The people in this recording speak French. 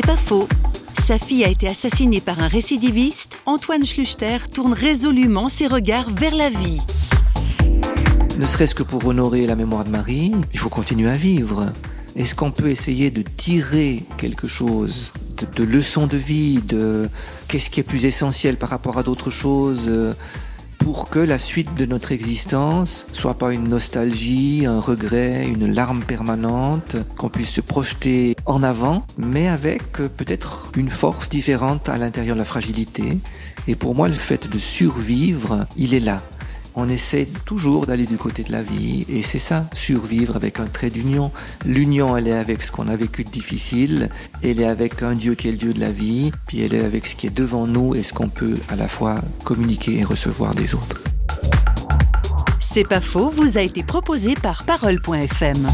C'est pas faux. Sa fille a été assassinée par un récidiviste. Antoine Schluchter tourne résolument ses regards vers la vie. Ne serait-ce que pour honorer la mémoire de Marie, il faut continuer à vivre. Est-ce qu'on peut essayer de tirer quelque chose de, de leçons de vie, de qu'est-ce qui est plus essentiel par rapport à d'autres choses euh, pour que la suite de notre existence soit pas une nostalgie, un regret, une larme permanente, qu'on puisse se projeter en avant, mais avec euh, peut-être une force différente à l'intérieur de la fragilité. Et pour moi, le fait de survivre, il est là on essaie toujours d'aller du côté de la vie et c'est ça, survivre avec un trait d'union. L'union, elle est avec ce qu'on a vécu de difficile, elle est avec un Dieu qui est le Dieu de la vie, puis elle est avec ce qui est devant nous et ce qu'on peut à la fois communiquer et recevoir des autres. C'est pas faux, vous a été proposé par parole.fm.